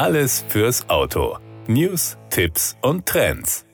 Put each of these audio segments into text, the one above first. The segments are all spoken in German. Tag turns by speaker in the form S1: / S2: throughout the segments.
S1: Alles fürs Auto. News, Tipps und Trends.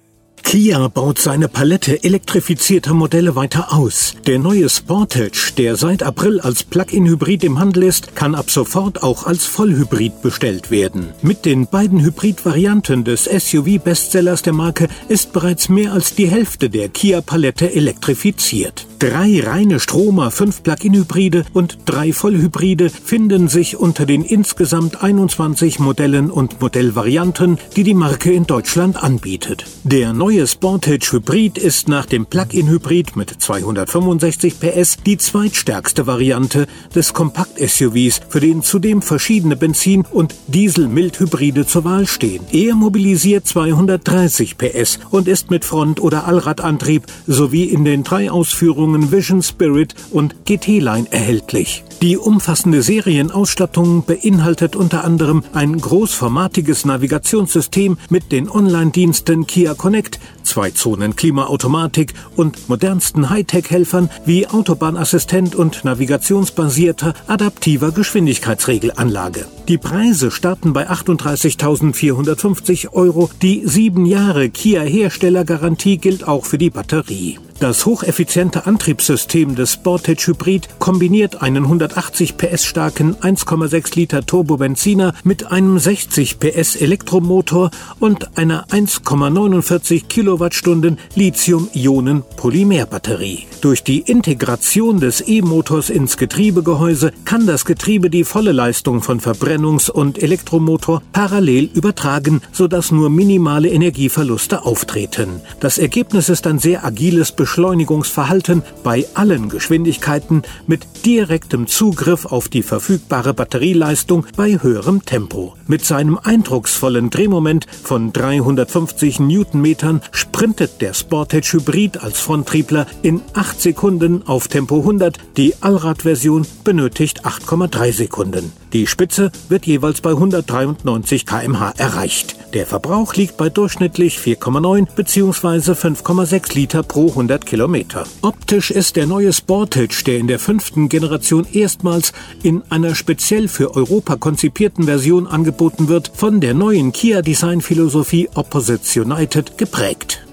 S2: Kia baut seine Palette elektrifizierter Modelle weiter aus. Der neue Sportage, der seit April als Plug-in-Hybrid im Handel ist, kann ab sofort auch als Vollhybrid bestellt werden. Mit den beiden Hybrid-Varianten des SUV-Bestsellers der Marke ist bereits mehr als die Hälfte der Kia-Palette elektrifiziert. Drei reine Stromer, fünf Plug-in-Hybride und drei Vollhybride finden sich unter den insgesamt 21 Modellen und Modellvarianten, die die Marke in Deutschland anbietet. Der neue Sportage Hybrid ist nach dem Plug-in-Hybrid mit 265 PS die zweitstärkste Variante des Kompakt-SUVs, für den zudem verschiedene Benzin- und Diesel-Mild-Hybride zur Wahl stehen. Er mobilisiert 230 PS und ist mit Front- oder Allradantrieb sowie in den drei Ausführungen Ausführungen Vision Spirit und GT-Line erhältlich. Die umfassende Serienausstattung beinhaltet unter anderem ein großformatiges Navigationssystem mit den Online-Diensten Kia Connect, zwei Zonen Klimaautomatik und modernsten Hightech-Helfern wie Autobahnassistent und navigationsbasierter adaptiver Geschwindigkeitsregelanlage. Die Preise starten bei 38.450 Euro. Die sieben Jahre Kia Herstellergarantie gilt auch für die Batterie. Das hocheffiziente Antriebssystem des Sportage Hybrid kombiniert einen 180 PS starken 1,6 Liter Turbobenziner mit einem 60 PS Elektromotor und einer 1,49 Kilowattstunden Lithium-Ionen-Polymerbatterie. Durch die Integration des E-Motors ins Getriebegehäuse kann das Getriebe die volle Leistung von Verbrennungs- und Elektromotor parallel übertragen, sodass nur minimale Energieverluste auftreten. Das Ergebnis ist ein sehr agiles Beschleunigungsverhalten bei allen Geschwindigkeiten mit direktem Zugriff auf die verfügbare Batterieleistung bei höherem Tempo. Mit seinem eindrucksvollen Drehmoment von 350 Newtonmetern sprintet der Sportage Hybrid als Fronttriebler in 8 Sekunden auf Tempo 100. Die Allradversion benötigt 8,3 Sekunden. Die Spitze wird jeweils bei 193 km/h erreicht. Der Verbrauch liegt bei durchschnittlich 4,9 bzw. 5,6 Liter pro 100 Kilometer. Optisch ist der neue Sportage, der in der fünften Generation erstmals in einer speziell für Europa konzipierten Version angeboten wird, von der neuen Kia Design Philosophie Opposites United geprägt.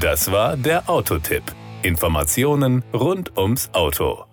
S1: Das war der Autotipp. Informationen rund ums Auto.